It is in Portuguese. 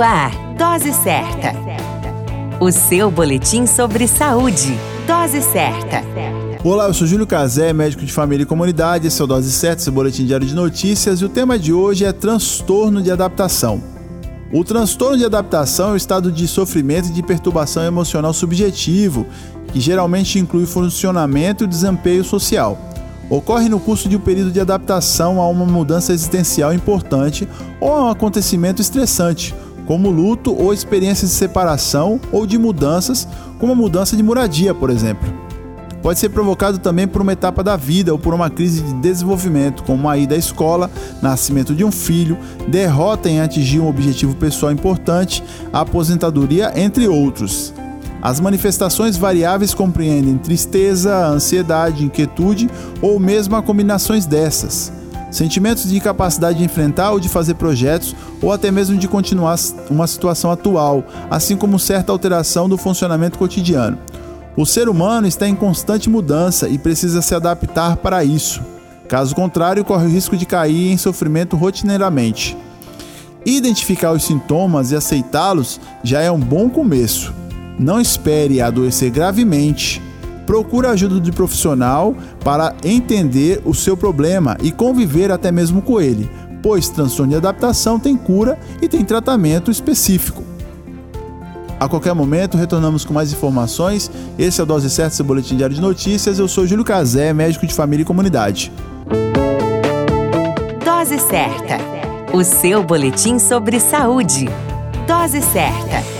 Ar, Dose Certa. O seu boletim sobre saúde. Dose Certa. Olá, eu sou Júlio Cazé, médico de família e comunidade. Esse é o Dose Certa, seu boletim diário de notícias. E o tema de hoje é transtorno de adaptação. O transtorno de adaptação é o estado de sofrimento e de perturbação emocional subjetivo, que geralmente inclui funcionamento e desempenho social. Ocorre no curso de um período de adaptação a uma mudança existencial importante ou a um acontecimento estressante, como luto ou experiências de separação ou de mudanças, como a mudança de moradia, por exemplo. Pode ser provocado também por uma etapa da vida ou por uma crise de desenvolvimento, como a ida à escola, nascimento de um filho, derrota em atingir um objetivo pessoal importante, aposentadoria, entre outros. As manifestações variáveis compreendem tristeza, ansiedade, inquietude ou mesmo combinações dessas sentimentos de incapacidade de enfrentar ou de fazer projetos, ou até mesmo de continuar uma situação atual, assim como certa alteração do funcionamento cotidiano. O ser humano está em constante mudança e precisa se adaptar para isso. Caso contrário, corre o risco de cair em sofrimento rotineiramente. Identificar os sintomas e aceitá-los já é um bom começo. Não espere adoecer gravemente procura ajuda de profissional para entender o seu problema e conviver até mesmo com ele, pois transtorno de adaptação tem cura e tem tratamento específico. A qualquer momento retornamos com mais informações. Esse é o Dose Certa, seu boletim diário de notícias. Eu sou Júlio Cazé, médico de família e comunidade. Dose Certa, o seu boletim sobre saúde. Dose Certa.